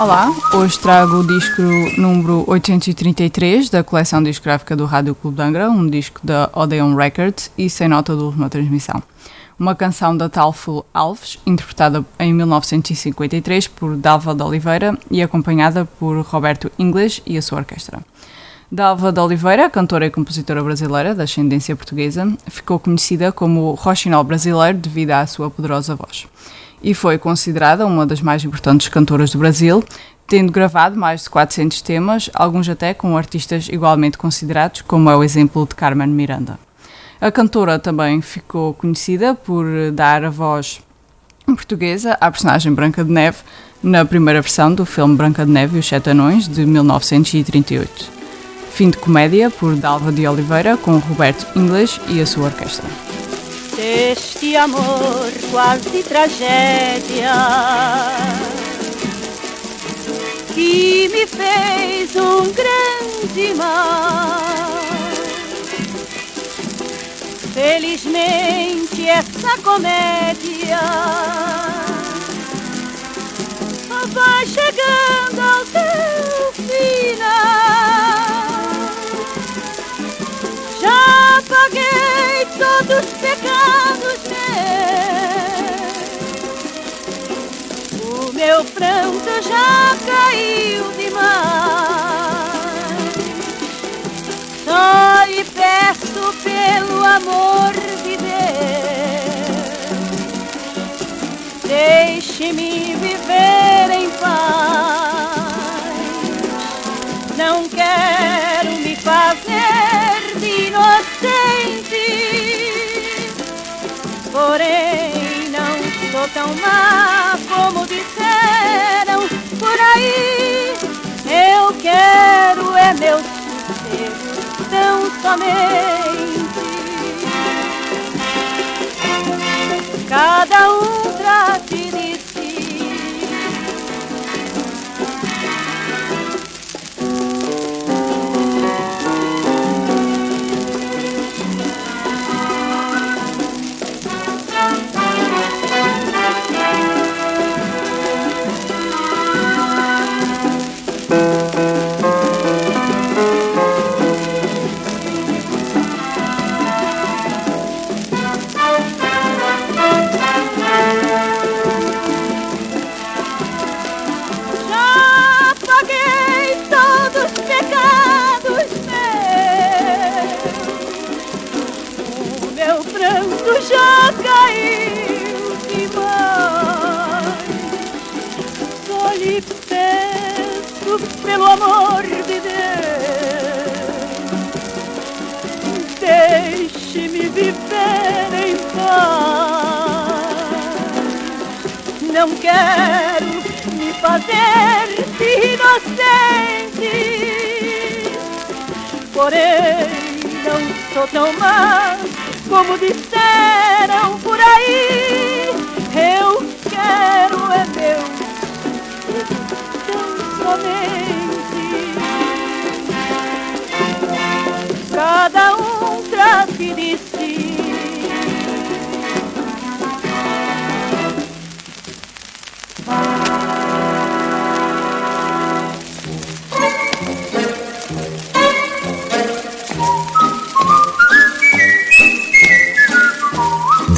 Olá, hoje trago o disco número 833 da coleção discográfica do Rádio Clube de Angra, um disco da Odeon Records e sem nota de última transmissão. Uma canção da Talful Alves, interpretada em 1953 por Dalva de Oliveira e acompanhada por Roberto English e a sua orquestra. Dalva de Oliveira, cantora e compositora brasileira de ascendência portuguesa, ficou conhecida como o brasileiro devido à sua poderosa voz e foi considerada uma das mais importantes cantoras do Brasil, tendo gravado mais de 400 temas, alguns até com artistas igualmente considerados, como é o exemplo de Carmen Miranda. A cantora também ficou conhecida por dar a voz portuguesa à personagem Branca de Neve na primeira versão do filme Branca de Neve e os Sete Anões, de 1938. Fim de comédia por Dalva de Oliveira com Roberto English e a sua orquestra deste amor quase tragédia que me fez um grande mal. Felizmente essa comédia vai chegando ao seu final. Meu pranto já caiu demais. Só lhe peço pelo amor de Deus. Deixe-me viver em paz. Não quero me fazer inocente. Porém, sou tão má como disseram por aí. Eu quero é meu sossego tão somente. Viver em paz. Não quero me fazer inocente, porém não sou tão má como disseram por aí. Eu quero é meu somente. Cada um trate de